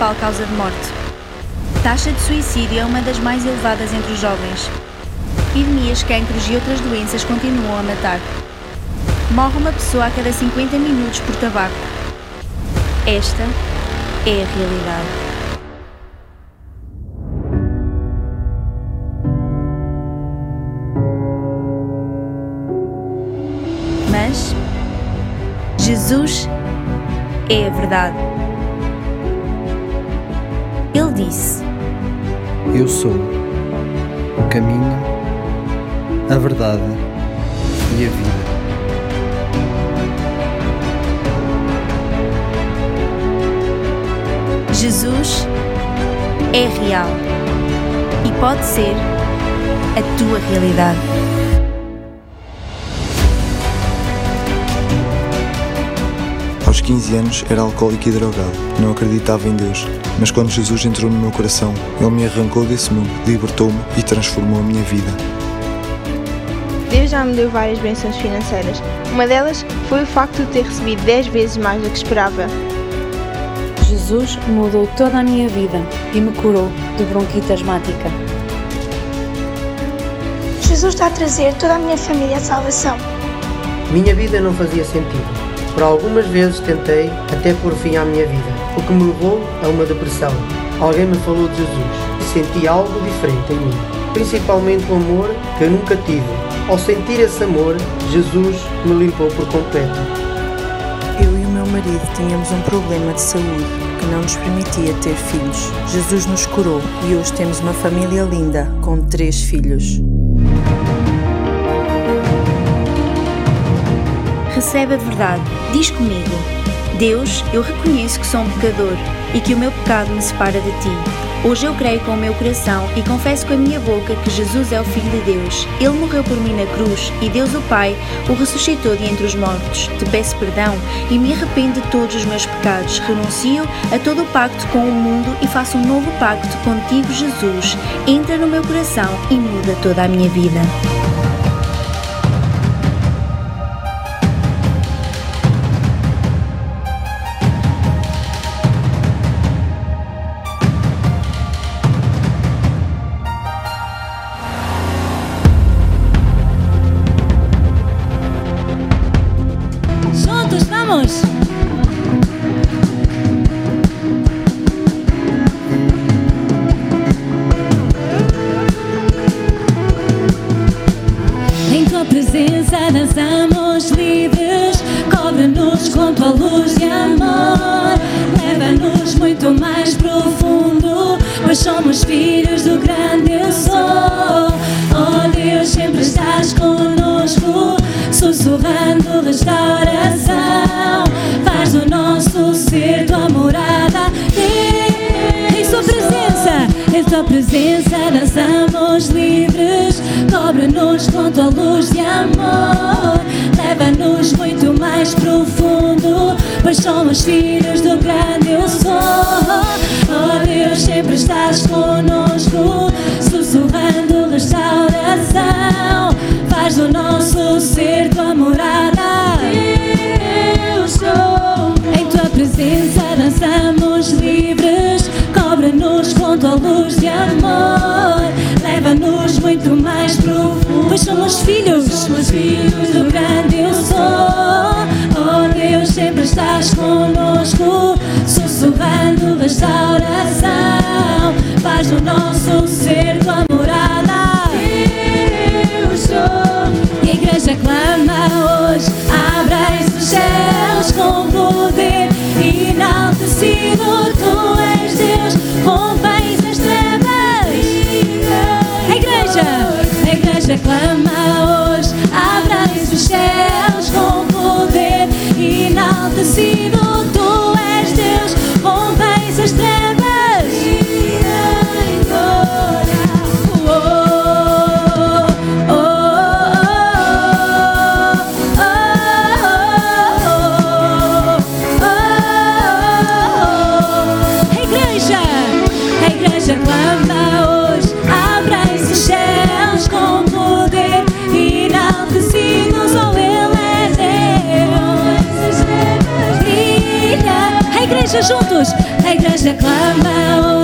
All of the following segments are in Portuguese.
principal causa de morte. Taxa de suicídio é uma das mais elevadas entre os jovens. Epidemias, cancros e outras doenças continuam a matar. Morre uma pessoa a cada 50 minutos por tabaco. Esta é a realidade. Mas Jesus é a verdade. Ele disse: Eu sou o caminho, a verdade e a vida. Jesus é real e pode ser a tua realidade. 15 anos era alcoólico e drogado. Não acreditava em Deus. Mas quando Jesus entrou no meu coração, Ele me arrancou desse mundo, libertou-me e transformou a minha vida. Deus já me deu várias bênçãos financeiras. Uma delas foi o facto de ter recebido 10 vezes mais do que esperava. Jesus mudou toda a minha vida e me curou de bronquite asmática. Jesus está a trazer toda a minha família à salvação. Minha vida não fazia sentido. Por algumas vezes tentei até pôr fim à minha vida, o que me levou a uma depressão. Alguém me falou de Jesus e senti algo diferente em mim, principalmente o amor que eu nunca tive. Ao sentir esse amor, Jesus me limpou por completo. Eu e o meu marido tínhamos um problema de saúde que não nos permitia ter filhos. Jesus nos curou e hoje temos uma família linda com três filhos. Recebe a verdade. Diz comigo: Deus, eu reconheço que sou um pecador e que o meu pecado me separa de ti. Hoje eu creio com o meu coração e confesso com a minha boca que Jesus é o Filho de Deus. Ele morreu por mim na cruz e Deus, o Pai, o ressuscitou de entre os mortos. Te peço perdão e me arrependo de todos os meus pecados. Renuncio a todo o pacto com o mundo e faço um novo pacto contigo, Jesus. Entra no meu coração e muda toda a minha vida. Leva-nos muito mais profundo, pois somos filhos do grande eu sou. Oh Deus, sempre estás conosco, sussurrando restauração, faz do nosso ser tua morada. Eu sou. Em tua presença dançamos livres, cobre-nos com tua luz de amor, leva-nos muito mais profundo, pois somos filhos, somos filhos do grande eu sou. Oh Deus, sempre estás conosco, sussurrando restauração, faz do nosso ser tua morada. Eu sou. E a igreja clama hoje, abra os céus com poder enaltecido, tu és Deus, rompes a igreja clama hoje, abra os céus com poder enaltecido, tu és Deus, rompes as trevas. Igreja juntos. A igreja clama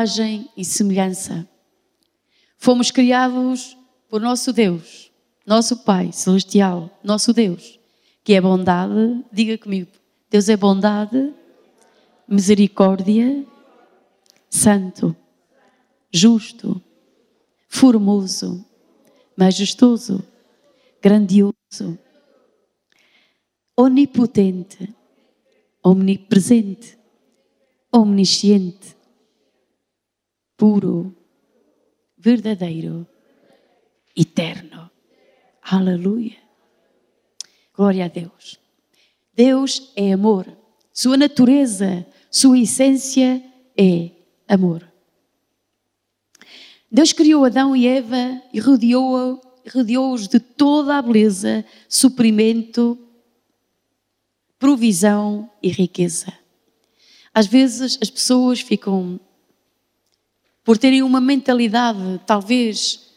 imagem e semelhança. Fomos criados por nosso Deus, nosso Pai celestial, nosso Deus, que é bondade, diga comigo, Deus é bondade, misericórdia, santo, justo, formoso, majestoso, grandioso, onipotente, omnipresente, omnisciente, puro, verdadeiro, eterno. Aleluia. Glória a Deus. Deus é amor. Sua natureza, sua essência é amor. Deus criou Adão e Eva e rodeou- rodeou-os de toda a beleza, suprimento, provisão e riqueza. Às vezes as pessoas ficam, por terem uma mentalidade talvez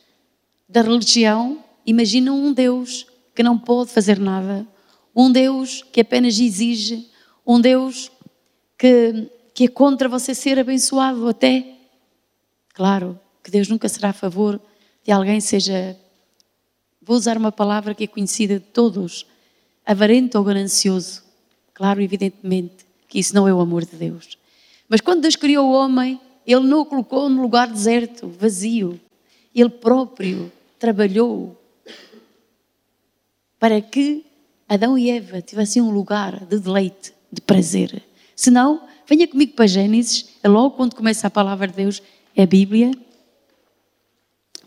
da religião, imaginam um Deus que não pode fazer nada, um Deus que apenas exige, um Deus que, que é contra você ser abençoado até. Claro que Deus nunca será a favor de alguém seja, vou usar uma palavra que é conhecida de todos, avarento ou ganancioso. Claro, evidentemente, que isso não é o amor de Deus. Mas quando Deus criou o homem, Ele não o colocou num lugar deserto, vazio. Ele próprio trabalhou para que Adão e Eva tivessem um lugar de deleite, de prazer. Se não, venha comigo para Gênesis, é logo quando começa a palavra de Deus, é a Bíblia,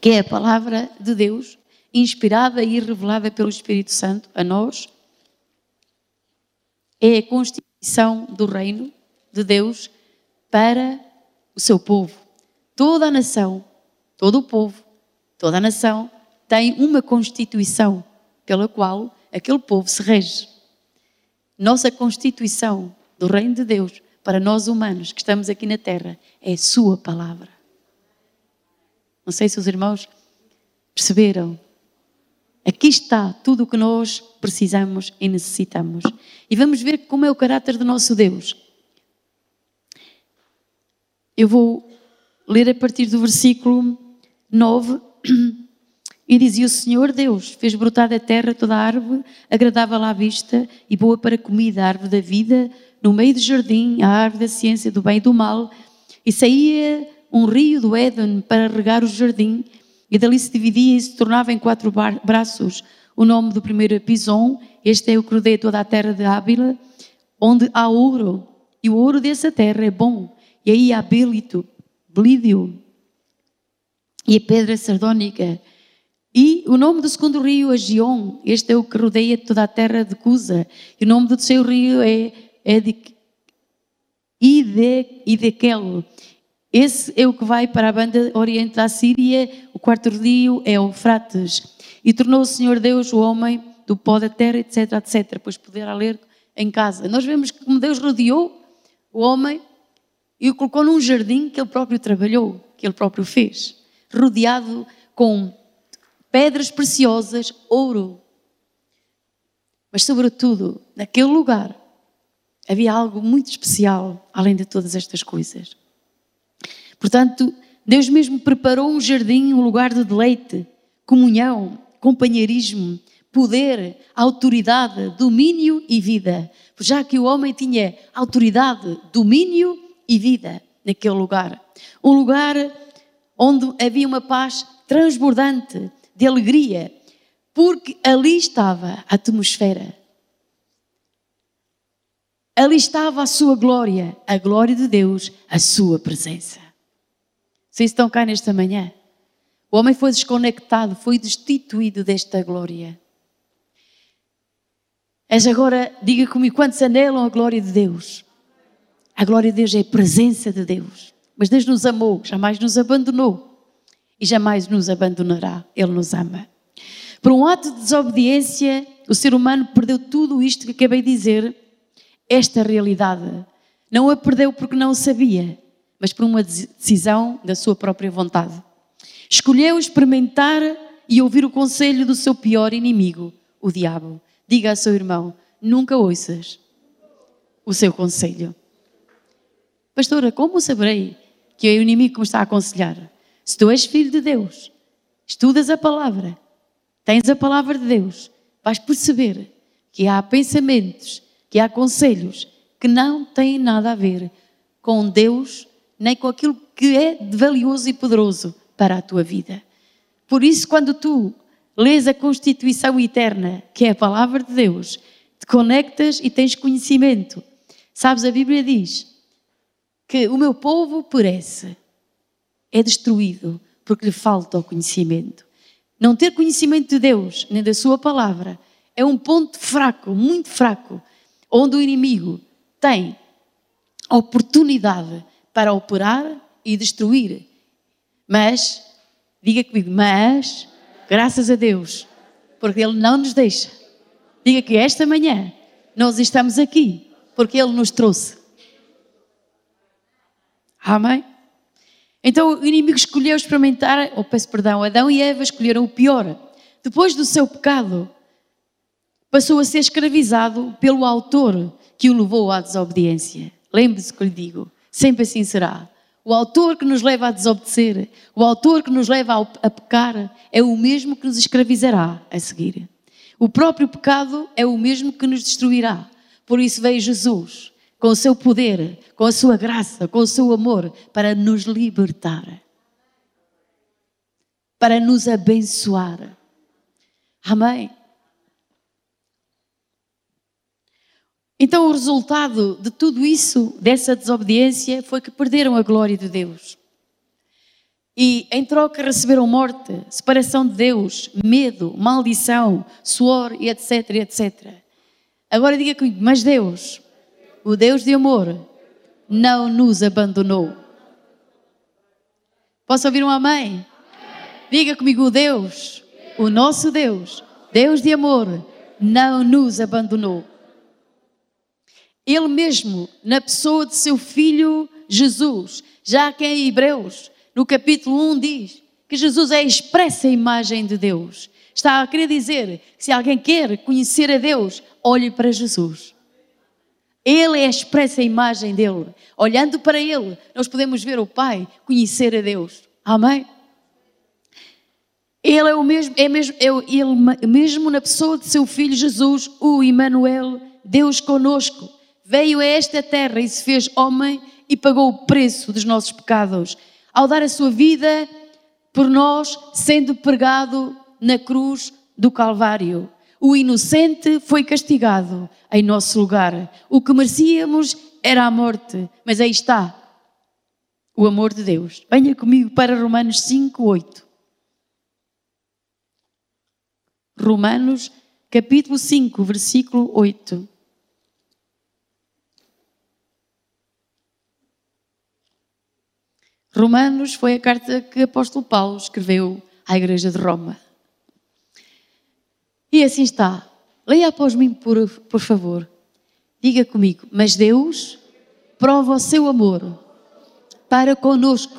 que é a palavra de Deus, inspirada e revelada pelo Espírito Santo a nós. É a constituição do reino de Deus para o seu povo. Toda a nação, todo o povo, toda a nação tem uma constituição pela qual aquele povo se rege. Nossa constituição do reino de Deus para nós humanos que estamos aqui na terra é a sua palavra. Não sei se os irmãos perceberam. Aqui está tudo o que nós precisamos e necessitamos. E vamos ver como é o caráter do nosso Deus. Eu vou ler a partir do versículo 9. E dizia o Senhor Deus: fez brotar da terra toda a árvore agradável à vista e boa para comida, a árvore da vida, no meio do jardim, a árvore da ciência do bem e do mal, e saía um rio do Éden para regar o jardim, e dali se dividia e se tornava em quatro braços. O nome do primeiro é Pison, este é o que rodeia toda a terra de Ábila, onde há ouro, e o ouro dessa terra é bom, e aí há bélito, blídio, e a pedra sardónica. E o nome do segundo rio é Gion, este é o que rodeia toda a terra de Cusa, e o nome do terceiro rio é Idekel. Esse é o que vai para a banda oriente da Síria, o quarto rio é Eufrates. E tornou o Senhor Deus o homem do pó da terra, etc, etc. Pois poderá ler em casa. Nós vemos que como Deus rodeou o homem e o colocou num jardim que ele próprio trabalhou, que ele próprio fez, rodeado com pedras preciosas, ouro. Mas, sobretudo, naquele lugar havia algo muito especial, além de todas estas coisas. Portanto, Deus mesmo preparou um jardim, um lugar de deleite, comunhão, companheirismo, poder, autoridade, domínio e vida. Já que o homem tinha autoridade, domínio e vida naquele lugar. Um lugar onde havia uma paz transbordante de alegria, porque ali estava a atmosfera. Ali estava a sua glória, a glória de Deus, a sua presença. Vocês estão cá nesta manhã? O homem foi desconectado, foi destituído desta glória. És agora, diga comigo, quantos anelam a glória de Deus? A glória de Deus é a presença de Deus. Mas Deus nos amou, jamais nos abandonou e jamais nos abandonará. Ele nos ama. Por um ato de desobediência, o ser humano perdeu tudo isto que acabei de dizer, esta realidade. Não a perdeu porque não sabia, mas por uma decisão da sua própria vontade. Escolheu experimentar e ouvir o conselho do seu pior inimigo, o diabo. Diga ao seu irmão: nunca ouças o seu conselho. Pastora, como saberei que é o inimigo que me está a aconselhar? Se tu és filho de Deus, estudas a palavra, tens a palavra de Deus, vais perceber que há pensamentos, que há conselhos que não têm nada a ver com Deus, nem com aquilo que é valioso e poderoso para a tua vida. Por isso, quando tu lês a Constituição Eterna, que é a palavra de Deus, te conectas e tens conhecimento. Sabes, a Bíblia diz que o meu povo perece, é destruído porque lhe falta o conhecimento. Não ter conhecimento de Deus, nem da Sua palavra, é um ponto fraco, muito fraco, onde o inimigo tem oportunidade para operar e destruir. Mas, diga comigo, mas, graças a Deus, porque Ele não nos deixa. Diga que esta manhã nós estamos aqui porque Ele nos trouxe. Amém? Então o inimigo escolheu experimentar, ou oh, peço perdão, Adão e Eva escolheram o pior. Depois do seu pecado, passou a ser escravizado pelo autor que o levou à desobediência. Lembre-se que lhe digo, sempre assim será. O autor que nos leva a desobedecer, o autor que nos leva a pecar, é o mesmo que nos escravizará a seguir. O próprio pecado é o mesmo que nos destruirá. Por isso veio Jesus, com o seu poder, com a sua graça, com o seu amor, para nos libertar, para nos abençoar. Amém. Então, o resultado de tudo isso, dessa desobediência, foi que perderam a glória de Deus. E em troca receberam morte, separação de Deus, medo, maldição, suor e etc, etc. Agora diga comigo, mas Deus, o Deus de amor, não nos abandonou. Posso ouvir um amém? Diga comigo, o Deus, o nosso Deus, Deus de amor, não nos abandonou. Ele mesmo, na pessoa de seu filho Jesus, já que em Hebreus, no capítulo 1, diz que Jesus é a expressa imagem de Deus. Está a querer dizer que se alguém quer conhecer a Deus, olhe para Jesus. Ele é a expressa imagem dele. Olhando para ele, nós podemos ver o Pai, conhecer a Deus. Amém? Ele é o mesmo, é mesmo, é ele mesmo na pessoa de seu filho Jesus, o Emmanuel, Deus conosco veio a esta terra e se fez homem e pagou o preço dos nossos pecados, ao dar a sua vida por nós, sendo pregado na cruz do Calvário. O inocente foi castigado em nosso lugar. O que merecíamos era a morte, mas aí está o amor de Deus. Venha comigo para Romanos 5, 8. Romanos capítulo 5, versículo 8. Romanos foi a carta que o apóstolo Paulo escreveu à igreja de Roma. E assim está. Leia após mim, por, por favor. Diga comigo, mas Deus prova o seu amor para conosco,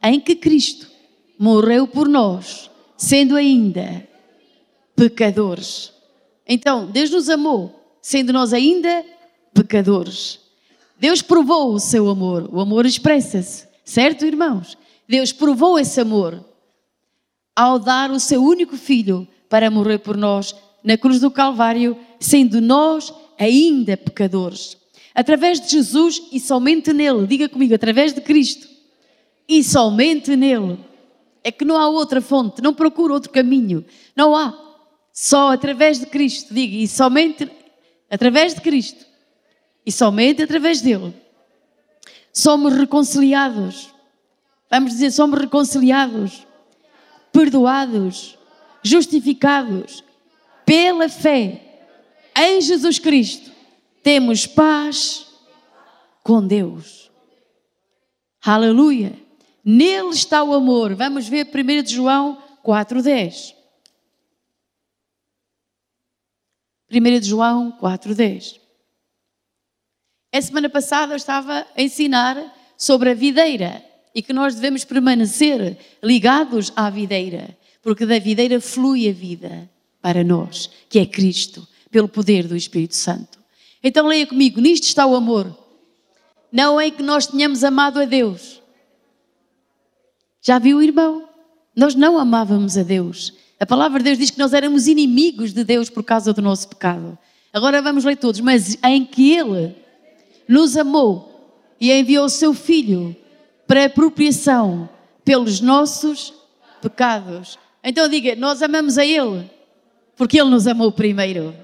em que Cristo morreu por nós, sendo ainda pecadores. Então, Deus nos amou, sendo nós ainda pecadores. Deus provou o seu amor. O amor expressa-se, certo, irmãos? Deus provou esse amor ao dar o seu único filho para morrer por nós na cruz do Calvário, sendo nós ainda pecadores. Através de Jesus e somente nele, diga comigo, através de Cristo e somente nele. É que não há outra fonte, não procura outro caminho, não há. Só através de Cristo, diga, e somente através de Cristo e somente através dele. Somos reconciliados. Vamos dizer, somos reconciliados, perdoados, justificados pela fé em Jesus Cristo temos paz com Deus. Aleluia. Nele está o amor. Vamos ver 1 de João 4:10. 1 de João 4:10. A semana passada eu estava a ensinar sobre a videira e que nós devemos permanecer ligados à videira, porque da videira flui a vida para nós, que é Cristo, pelo poder do Espírito Santo. Então leia comigo: nisto está o amor. Não é que nós tenhamos amado a Deus. Já viu, irmão? Nós não amávamos a Deus. A palavra de Deus diz que nós éramos inimigos de Deus por causa do nosso pecado. Agora vamos ler todos. Mas em que Ele nos amou e enviou o seu Filho para apropriação pelos nossos pecados. Então diga: nós amamos a Ele porque Ele nos amou primeiro.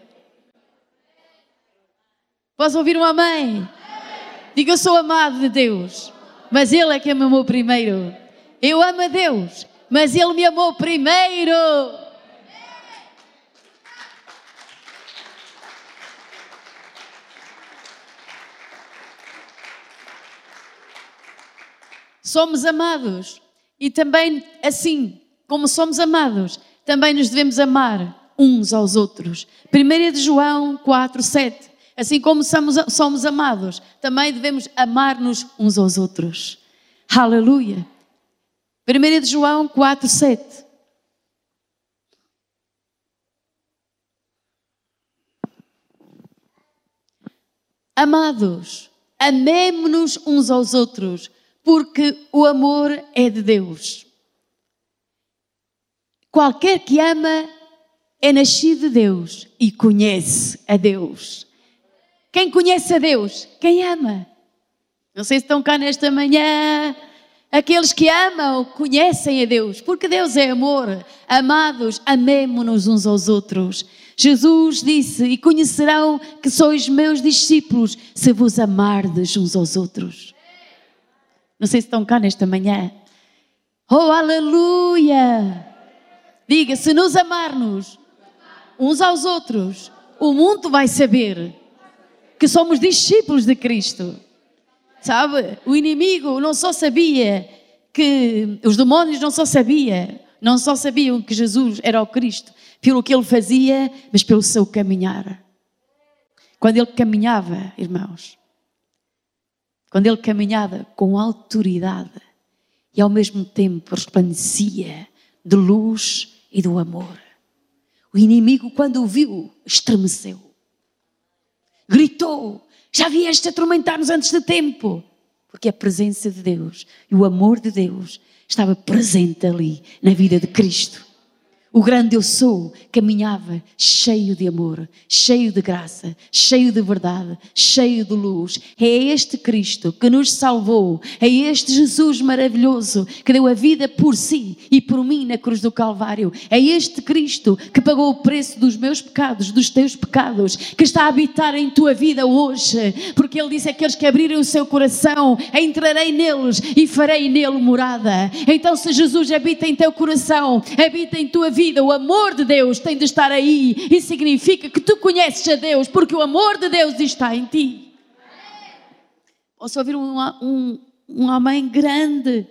Posso ouvir um amém? Diga, eu sou amado de Deus, mas Ele é que me amou primeiro. Eu amo a Deus, mas Ele me amou primeiro. Somos amados e também assim como somos amados, também nos devemos amar uns aos outros. 1 de João 4, 7. Assim como somos, somos amados, também devemos amar-nos uns aos outros. Aleluia. 1 de João 4, 7. Amados, amemo-nos uns aos outros, porque o amor é de Deus. Qualquer que ama é nascido de Deus e conhece a Deus. Quem conhece a Deus? Quem ama. Não sei se estão cá nesta manhã. Aqueles que amam conhecem a Deus, porque Deus é amor. Amados, amemo-nos uns aos outros. Jesus disse: E conhecerão que sois meus discípulos se vos amardes uns aos outros. Não sei se estão cá nesta manhã. Oh, aleluia! Diga: se nos amarmos uns aos outros, o mundo vai saber que somos discípulos de Cristo. Sabe? O inimigo não só sabia que os demónios não só sabia, não só sabiam que Jesus era o Cristo pelo que ele fazia, mas pelo seu caminhar. Quando ele caminhava, irmãos, quando ele caminhava com autoridade e ao mesmo tempo resplandecia de luz e do amor. O inimigo, quando o viu, estremeceu gritou: Já vieste atormentar-nos antes de tempo. Porque a presença de Deus e o amor de Deus estava presente ali na vida de Cristo. O grande eu sou caminhava cheio de amor, cheio de graça, cheio de verdade, cheio de luz. É este Cristo que nos salvou, é este Jesus maravilhoso que deu a vida por si e por mim na cruz do Calvário. É este Cristo que pagou o preço dos meus pecados, dos teus pecados, que está a habitar em tua vida hoje, porque Ele disse: Aqueles que abrirem o seu coração, entrarei neles e farei nele morada. Então, se Jesus habita em teu coração, habita em tua vida, vida, o amor de Deus tem de estar aí e significa que tu conheces a Deus porque o amor de Deus está em ti. Posso ouvir um, um, um amém grande?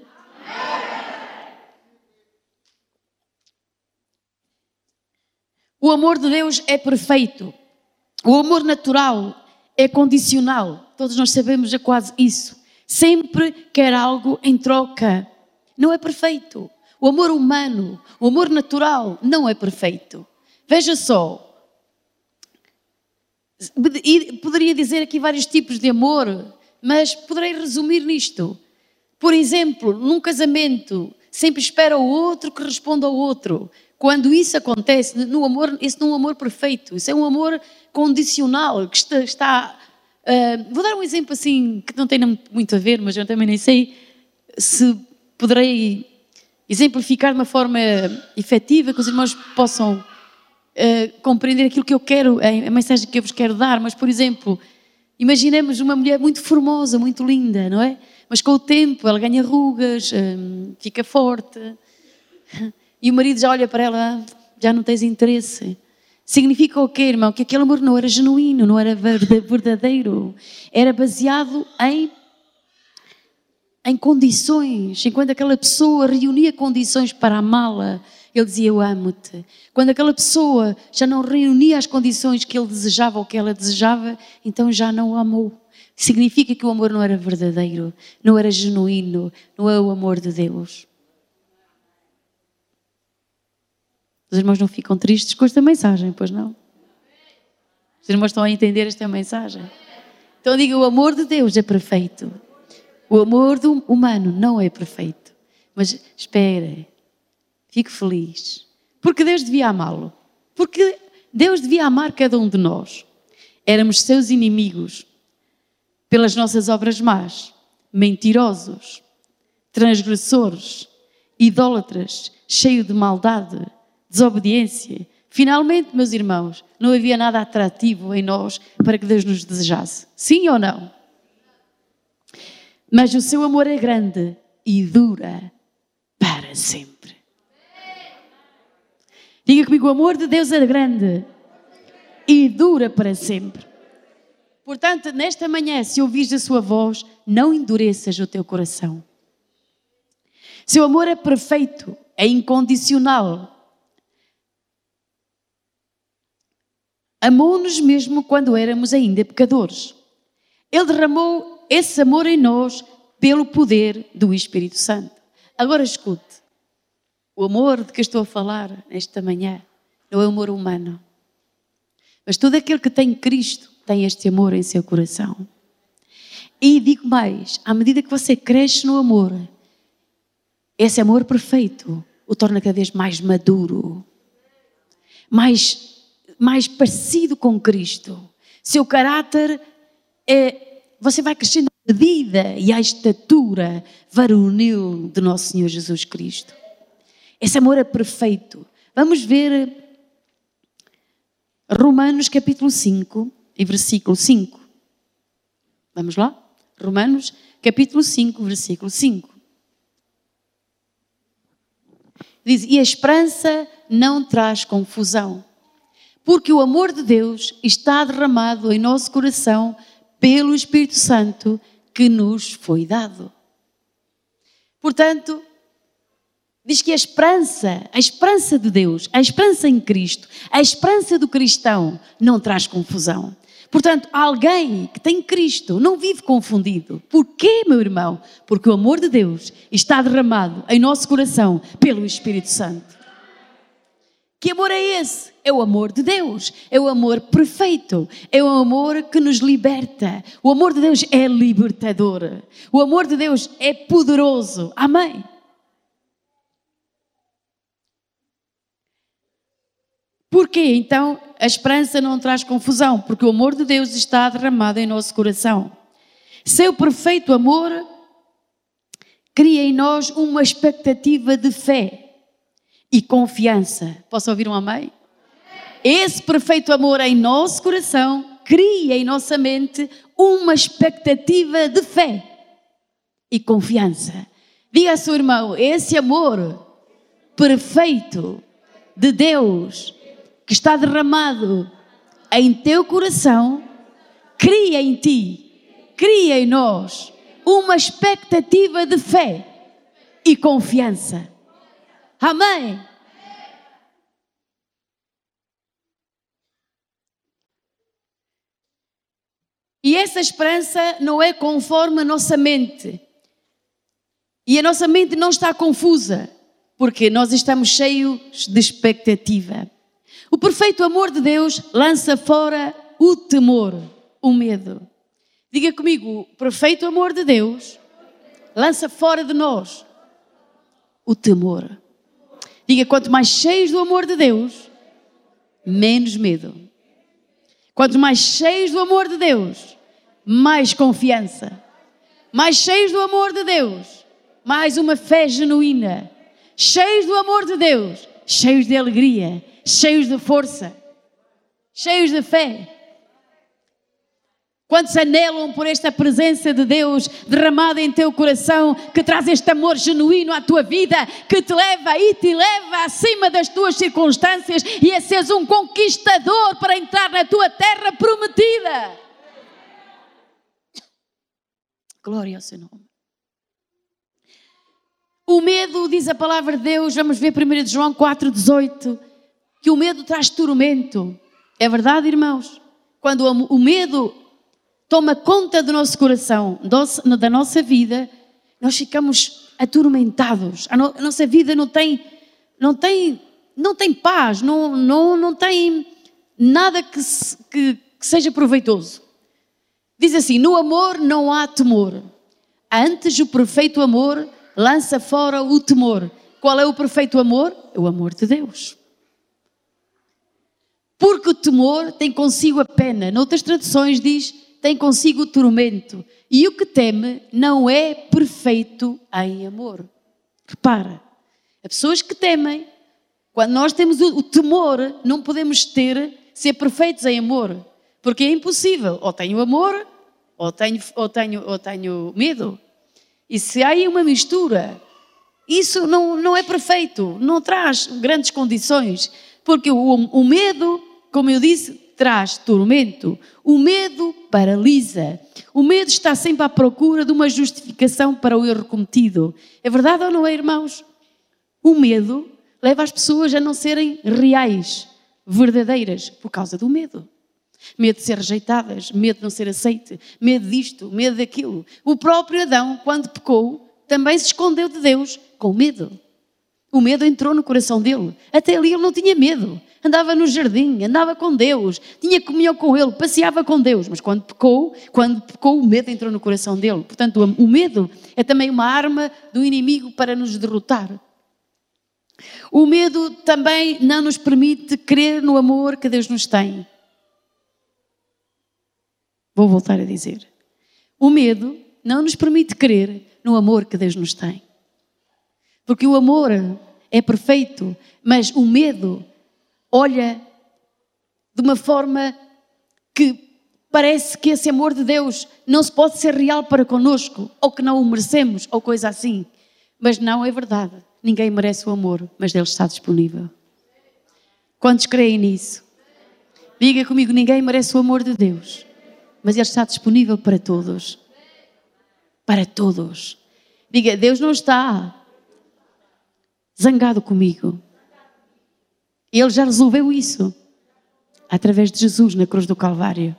O amor de Deus é perfeito. O amor natural é condicional. Todos nós sabemos já quase isso. Sempre quer algo em troca. Não é perfeito. O amor humano, o amor natural não é perfeito. Veja só. Poderia dizer aqui vários tipos de amor, mas poderei resumir nisto. Por exemplo, num casamento, sempre espera o outro que responda ao outro. Quando isso acontece, no amor, esse não é um amor perfeito, isso é um amor condicional, que está. está uh, vou dar um exemplo assim, que não tem muito a ver, mas eu também nem sei se poderei exemplificar de uma forma efetiva, que os irmãos possam uh, compreender aquilo que eu quero, a mensagem que eu vos quero dar. Mas, por exemplo, imaginemos uma mulher muito formosa, muito linda, não é? Mas com o tempo ela ganha rugas, um, fica forte, e o marido já olha para ela, ah, já não tens interesse. Significa o quê, irmão? Que aquele amor não era genuíno, não era verdadeiro, era baseado em em condições, enquanto aquela pessoa reunia condições para amá-la, ele dizia: Eu amo-te. Quando aquela pessoa já não reunia as condições que ele desejava ou que ela desejava, então já não o amou. Significa que o amor não era verdadeiro, não era genuíno, não é o amor de Deus. Os irmãos não ficam tristes com esta mensagem, pois não? Os irmãos estão a entender esta mensagem? Então diga: o amor de Deus é perfeito. O amor do humano não é perfeito. Mas espera, fique feliz. Porque Deus devia amá-lo. Porque Deus devia amar cada um de nós. Éramos seus inimigos pelas nossas obras más, mentirosos, transgressores, idólatras, cheio de maldade, desobediência. Finalmente, meus irmãos, não havia nada atrativo em nós para que Deus nos desejasse. Sim ou não? Mas o seu amor é grande e dura para sempre. Diga comigo: o amor de Deus é grande e dura para sempre. Portanto, nesta manhã, se ouvires a sua voz, não endureças o teu coração. Seu amor é perfeito, é incondicional. Amou-nos mesmo quando éramos ainda pecadores. Ele derramou esse amor em nós pelo poder do Espírito Santo. Agora escute: o amor de que estou a falar esta manhã não é amor humano, mas todo aquele que tem Cristo tem este amor em seu coração. E digo mais: à medida que você cresce no amor, esse amor perfeito o torna cada vez mais maduro, mais, mais parecido com Cristo. Seu caráter é você vai crescendo à medida e à estatura varonil de nosso Senhor Jesus Cristo. Esse amor é perfeito. Vamos ver Romanos capítulo 5 e versículo 5. Vamos lá? Romanos capítulo 5, versículo 5. Diz: E a esperança não traz confusão, porque o amor de Deus está derramado em nosso coração pelo Espírito Santo que nos foi dado. Portanto, diz que a esperança, a esperança de Deus, a esperança em Cristo, a esperança do cristão não traz confusão. Portanto, alguém que tem Cristo não vive confundido. Porquê, meu irmão? Porque o amor de Deus está derramado em nosso coração pelo Espírito Santo. Que amor é esse? É o amor de Deus, é o amor perfeito, é o amor que nos liberta. O amor de Deus é libertador, o amor de Deus é poderoso. Amém. Porquê? Então a esperança não traz confusão, porque o amor de Deus está derramado em nosso coração. Seu perfeito amor cria em nós uma expectativa de fé e confiança. Posso ouvir um amém? Esse perfeito amor em nosso coração cria em nossa mente uma expectativa de fé e confiança. Diga a seu irmão: esse amor perfeito de Deus que está derramado em teu coração, cria em ti, cria em nós uma expectativa de fé e confiança. Amém. E essa esperança não é conforme a nossa mente. E a nossa mente não está confusa, porque nós estamos cheios de expectativa. O perfeito amor de Deus lança fora o temor, o medo. Diga comigo, o perfeito amor de Deus lança fora de nós o temor. Diga, quanto mais cheios do amor de Deus, menos medo. Quanto mais cheios do amor de Deus, mais confiança. Mais cheios do amor de Deus, mais uma fé genuína. Cheios do amor de Deus, cheios de alegria, cheios de força, cheios de fé. Quantos anelam por esta presença de Deus derramada em teu coração, que traz este amor genuíno à tua vida, que te leva e te leva acima das tuas circunstâncias e a seres um conquistador para entrar na tua terra prometida. Glória ao seu nome. O medo, diz a palavra de Deus, vamos ver 1 João 4,18, que o medo traz tormento. É verdade, irmãos? Quando o medo toma conta do nosso coração, da nossa vida, nós ficamos atormentados. A, nossa vida não tem, não tem, não tem paz, não, não, não tem nada que, que, que seja proveitoso. Diz assim: no amor não há temor. Antes o perfeito amor lança fora o temor. Qual é o perfeito amor? É o amor de Deus. Porque o temor tem consigo a pena. Noutras traduções diz tem consigo o tormento. E o que teme não é perfeito em amor. Repara, as pessoas que temem, quando nós temos o temor, não podemos ter, ser perfeitos em amor. Porque é impossível. Ou tenho amor, ou tenho, ou tenho, ou tenho medo. E se há aí uma mistura, isso não, não é perfeito, não traz grandes condições. Porque o, o medo, como eu disse, traz tormento. O medo paralisa. O medo está sempre à procura de uma justificação para o erro cometido. É verdade ou não é, irmãos? O medo leva as pessoas a não serem reais, verdadeiras, por causa do medo. Medo de ser rejeitadas, medo de não ser aceite, medo disto, medo daquilo. O próprio Adão, quando pecou, também se escondeu de Deus com medo. O medo entrou no coração dele. Até ali ele não tinha medo andava no jardim, andava com Deus, tinha comunhão com Ele, passeava com Deus, mas quando pecou, quando pecou, o medo entrou no coração dele. Portanto, o medo é também uma arma do inimigo para nos derrotar. O medo também não nos permite crer no amor que Deus nos tem. Vou voltar a dizer. O medo não nos permite crer no amor que Deus nos tem. Porque o amor é perfeito, mas o medo olha de uma forma que parece que esse amor de Deus não se pode ser real para conosco, ou que não o merecemos, ou coisa assim. Mas não é verdade. Ninguém merece o amor, mas Deus está disponível. Quantos creem nisso? Diga comigo: ninguém merece o amor de Deus, mas Ele está disponível para todos. Para todos. Diga: Deus não está zangado comigo. Ele já resolveu isso através de Jesus na cruz do Calvário.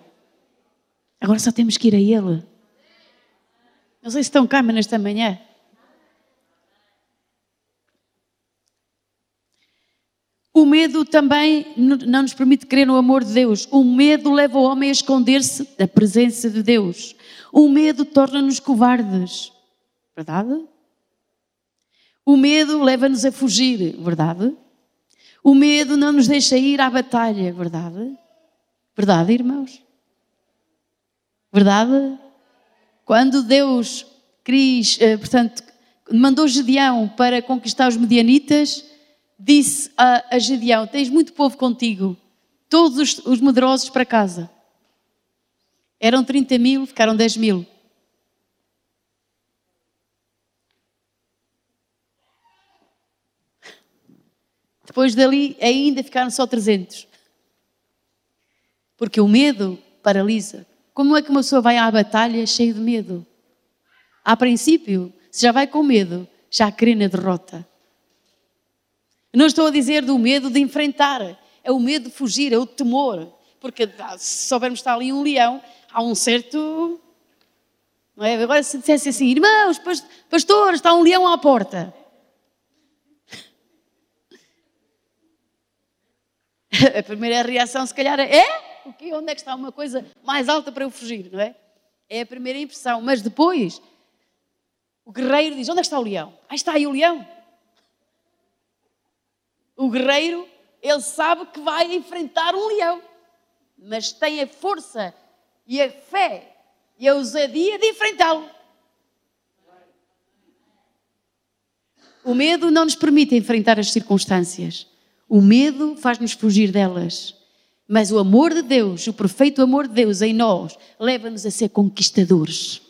Agora só temos que ir a Ele. Não sei se estão cá, nesta manhã. O medo também não nos permite crer no amor de Deus. O medo leva o homem a esconder-se da presença de Deus. O medo torna-nos covardes. Verdade? O medo leva-nos a fugir. Verdade? O medo não nos deixa ir à batalha, verdade? Verdade, irmãos? Verdade? Quando Deus eh, portanto, mandou Gedeão para conquistar os medianitas, disse a, a Gedeão: Tens muito povo contigo, todos os, os medrosos para casa. Eram 30 mil, ficaram 10 mil. Depois dali ainda ficaram só 300. Porque o medo paralisa. Como é que uma pessoa vai à batalha cheia de medo? A princípio, se já vai com medo, já crê na derrota. Não estou a dizer do medo de enfrentar, é o medo de fugir, é o temor. Porque ah, se soubermos está ali um leão, há um certo. Não é? Agora, se dissesse assim, irmãos, pastores, está um leão à porta. a primeira reação, se calhar, é: o quê? Onde é que está uma coisa mais alta para eu fugir, não é? É a primeira impressão. Mas depois, o guerreiro diz: onde é que está o leão? Aí está aí o leão. O guerreiro, ele sabe que vai enfrentar um leão, mas tem a força e a fé e a ousadia de enfrentá-lo. O medo não nos permite enfrentar as circunstâncias. O medo faz-nos fugir delas. Mas o amor de Deus, o perfeito amor de Deus em nós, leva-nos a ser conquistadores.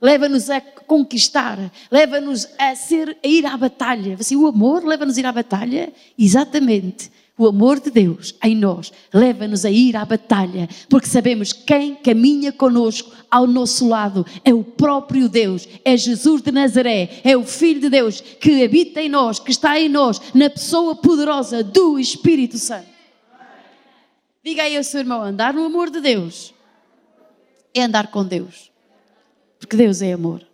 Leva-nos a conquistar, leva-nos a a ir à batalha. Assim, o amor leva-nos a ir à batalha, exatamente. O amor de Deus em nós leva-nos a ir à batalha, porque sabemos quem caminha conosco ao nosso lado é o próprio Deus, é Jesus de Nazaré, é o Filho de Deus que habita em nós, que está em nós, na pessoa poderosa do Espírito Santo. Diga aí ao seu irmão: andar no amor de Deus é andar com Deus, porque Deus é amor.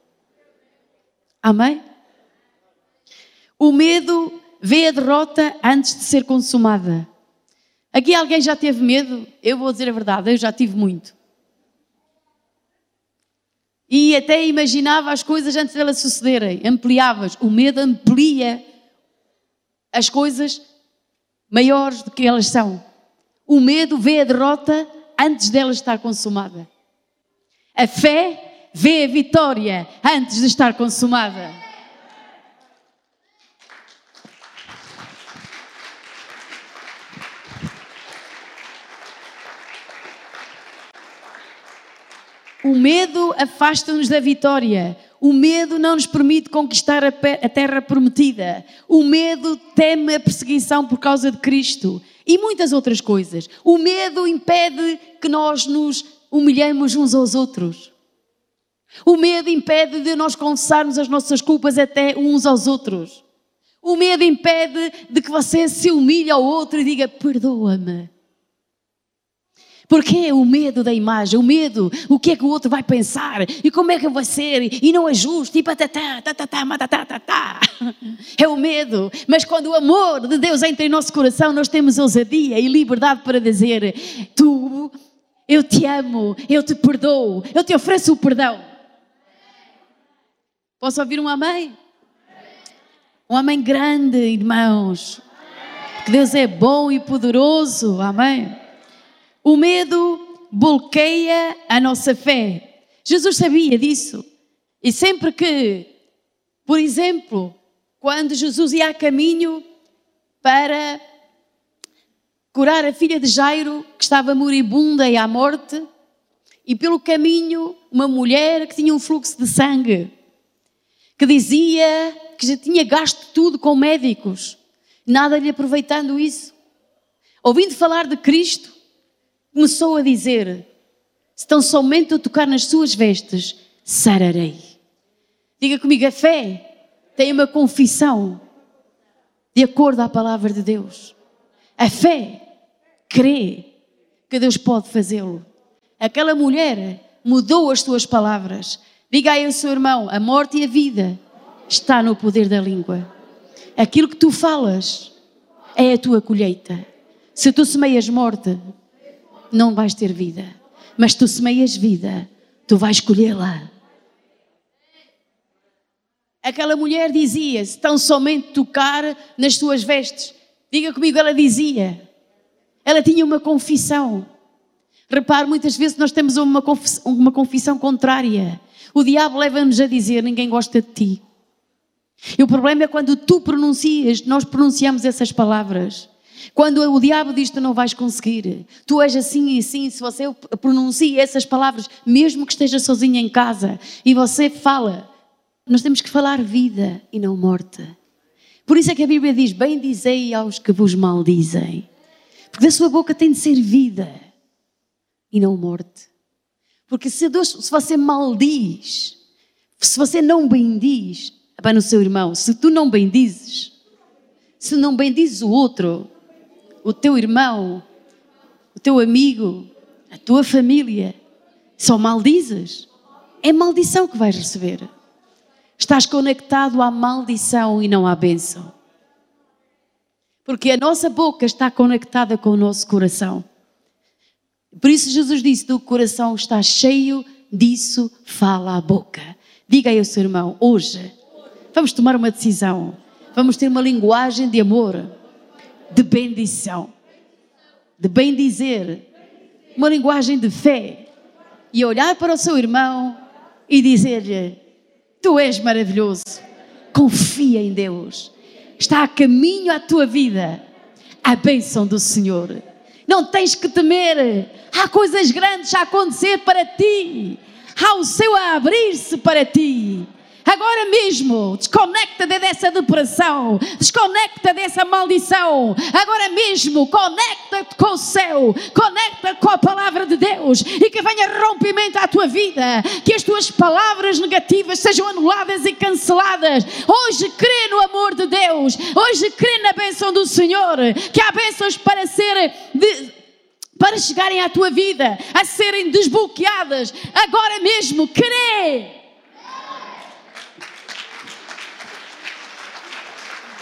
Amém? O medo vê a derrota antes de ser consumada. Aqui alguém já teve medo? Eu vou dizer a verdade, eu já tive muito. E até imaginava as coisas antes delas sucederem, ampliavas. O medo amplia as coisas maiores do que elas são. O medo vê a derrota antes dela estar consumada. A fé vê a vitória antes de estar consumada. O medo afasta-nos da vitória. O medo não nos permite conquistar a terra prometida. O medo teme a perseguição por causa de Cristo. E muitas outras coisas. O medo impede que nós nos humilhemos uns aos outros. O medo impede de nós confessarmos as nossas culpas até uns aos outros. O medo impede de que você se humilhe ao outro e diga: Perdoa-me. Porque o medo da imagem, o medo, o que é que o outro vai pensar e como é que vai ser e não é justo e patatá, tatatá, matatá, tatá. É o medo. Mas quando o amor de Deus entra em nosso coração, nós temos ousadia e liberdade para dizer: Tu, eu te amo, eu te perdoo, eu te ofereço o perdão. Posso ouvir um amém? Um amém grande, irmãos. Porque Deus é bom e poderoso. Amém. O medo bloqueia a nossa fé. Jesus sabia disso. E sempre que, por exemplo, quando Jesus ia a caminho para curar a filha de Jairo, que estava moribunda e à morte, e pelo caminho uma mulher que tinha um fluxo de sangue, que dizia que já tinha gasto tudo com médicos, nada lhe aproveitando isso. Ouvindo falar de Cristo, começou a dizer: Se tão somente eu tocar nas suas vestes, sararei. Diga comigo, a fé tem uma confissão de acordo à palavra de Deus. A fé crê que Deus pode fazê-lo. Aquela mulher mudou as suas palavras. Diga aí ao seu irmão: a morte e a vida está no poder da língua. Aquilo que tu falas é a tua colheita. Se tu semeias morte, não vais ter vida. Mas tu semeias vida, tu vais escolhê-la. Aquela mulher dizia: se tão somente tocar nas suas vestes, Diga comigo, ela dizia. Ela tinha uma confissão. Repare, muitas vezes nós temos uma confissão, uma confissão contrária. O diabo leva-nos a dizer: ninguém gosta de ti. E o problema é quando tu pronuncias, nós pronunciamos essas palavras. Quando o diabo diz tu não vais conseguir, tu és assim e assim, se você pronuncia essas palavras, mesmo que esteja sozinha em casa, e você fala, nós temos que falar vida e não morte. Por isso é que a Bíblia diz: bem dizei aos que vos maldizem. Porque da sua boca tem de ser vida e não morte. Porque se, Deus, se você maldiz, se você não bendiz, vai no seu irmão, se tu não bendizes, se não bendizes o outro, o teu irmão, o teu amigo, a tua família, só maldizes, é maldição que vais receber. Estás conectado à maldição e não à bênção. Porque a nossa boca está conectada com o nosso coração. Por isso Jesus disse: do coração está cheio disso, fala a boca. Diga aí ao seu irmão, hoje, vamos tomar uma decisão. Vamos ter uma linguagem de amor, de bendição, de bem dizer, uma linguagem de fé. E olhar para o seu irmão e dizer-lhe: Tu és maravilhoso, confia em Deus, está a caminho à tua vida. A bênção do Senhor. Não tens que temer, há coisas grandes a acontecer para ti, há o céu a abrir-se para ti. Agora mesmo, desconecta-te dessa depressão, desconecta dessa maldição. Agora mesmo, conecta-te com o céu, conecta com a palavra de Deus e que venha rompimento à tua vida, que as tuas palavras negativas sejam anuladas e canceladas. Hoje crê no amor de Deus, hoje crê na bênção do Senhor, que há bênçãos para ser. De, para chegarem à tua vida, a serem desbloqueadas, agora mesmo, crê.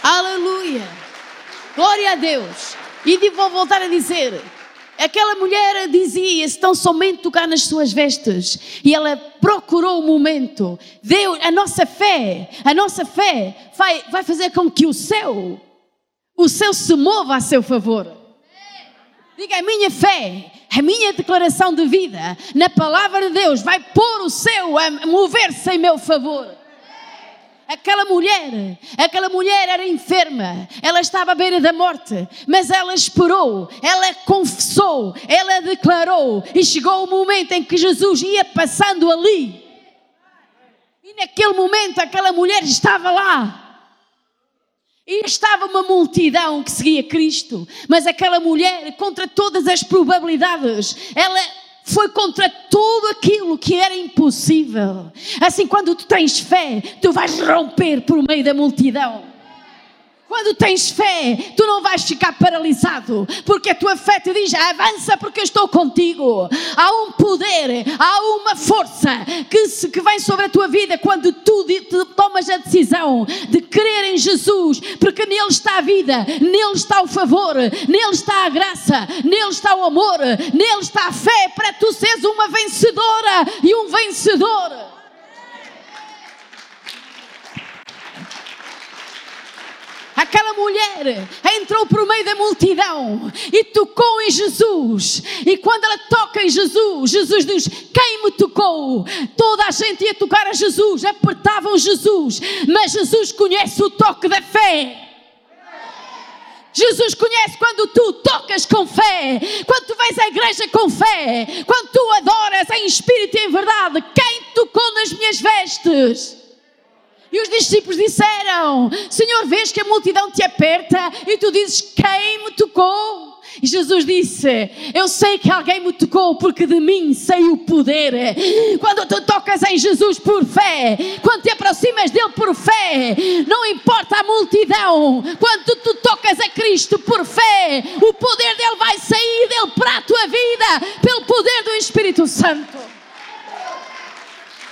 Aleluia! Glória a Deus! E vou voltar a dizer: aquela mulher dizia-se tão somente tocar nas suas vestes. E ela procurou o momento. Deus, a nossa fé, a nossa fé vai, vai fazer com que o céu, o céu se mova a seu favor. Diga, a minha fé, a minha declaração de vida na palavra de Deus vai pôr o céu a mover-se em meu favor. Aquela mulher, aquela mulher era enferma, ela estava à beira da morte, mas ela esperou, ela confessou, ela declarou e chegou o momento em que Jesus ia passando ali. E naquele momento aquela mulher estava lá. E estava uma multidão que seguia Cristo, mas aquela mulher, contra todas as probabilidades, ela foi contra tudo aquilo que era impossível. Assim, quando tu tens fé, tu vais romper por meio da multidão. Quando tens fé, tu não vais ficar paralisado, porque a tua fé te diz: avança, porque eu estou contigo. Há um poder, há uma força que, se, que vem sobre a tua vida quando tu tomas a decisão de crer em Jesus, porque nele está a vida, nele está o favor, nele está a graça, nele está o amor, nele está a fé para tu seres uma vencedora e um vencedor. Aquela mulher entrou por meio da multidão e tocou em Jesus. E quando ela toca em Jesus, Jesus diz: Quem me tocou? Toda a gente ia tocar a Jesus, apertavam Jesus, mas Jesus conhece o toque da fé. Jesus conhece quando tu tocas com fé, quando tu vais à igreja com fé, quando tu adoras em espírito e em verdade. Quem tocou nas minhas vestes? E os discípulos disseram: Senhor, vês que a multidão te aperta e tu dizes: Quem me tocou? E Jesus disse: Eu sei que alguém me tocou porque de mim sei o poder. Quando tu tocas em Jesus por fé, quando te aproximas dele por fé, não importa a multidão, quando tu, tocas a Cristo por fé, o poder dele vai sair dele para a tua vida pelo poder do Espírito Santo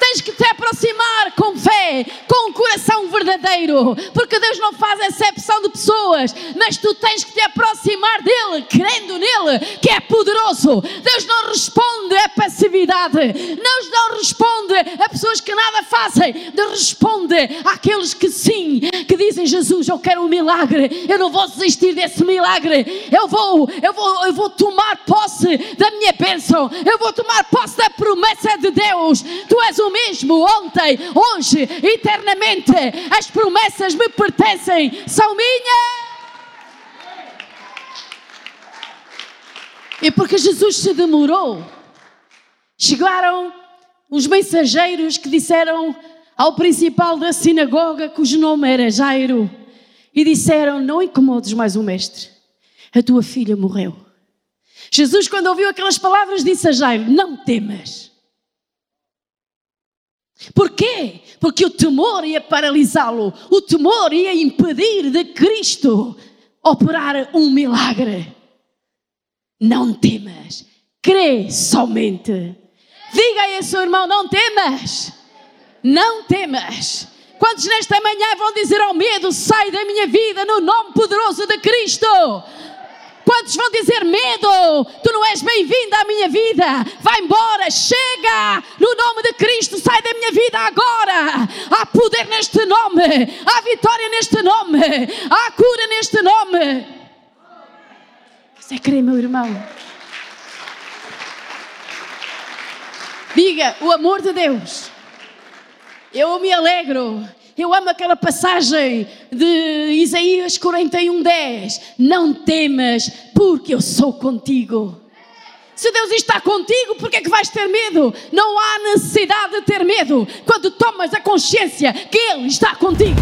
tens que te aproximar com fé, com um coração verdadeiro, porque Deus não faz exceção de pessoas, mas tu tens que te aproximar dele, crendo nele, que é poderoso. Deus não responde a passividade, Deus não responde a pessoas que nada fazem, Deus responde àqueles que sim, que dizem Jesus, eu quero um milagre, eu não vou desistir desse milagre, eu vou, eu vou, eu vou tomar posse da minha bênção, eu vou tomar posse da promessa de Deus. Tu és o mesmo ontem, hoje, eternamente. As promessas me pertencem, são minhas. E porque Jesus se demorou, chegaram os mensageiros que disseram ao principal da sinagoga, cujo nome era Jairo, e disseram: Não incomodes mais o mestre, a tua filha morreu. Jesus, quando ouviu aquelas palavras, disse a Jairo: Não temas. Porquê? Porque o temor ia paralisá-lo, o temor ia impedir de Cristo operar um milagre. Não temas, crê somente. Diga a esse seu irmão: não temas, não temas. Quantos nesta manhã vão dizer ao medo: sai da minha vida no nome poderoso de Cristo? Quantos vão dizer medo? Tu não és bem-vindo à minha vida. Vai embora, chega. No nome de Cristo, sai da minha vida agora. Há poder neste nome. Há vitória neste nome. Há cura neste nome. Você é crê, meu irmão? Diga o amor de Deus. Eu me alegro eu amo aquela passagem de Isaías 41, 10. Não temas, porque eu sou contigo. Se Deus está contigo, por que é que vais ter medo? Não há necessidade de ter medo quando tomas a consciência que Ele está contigo.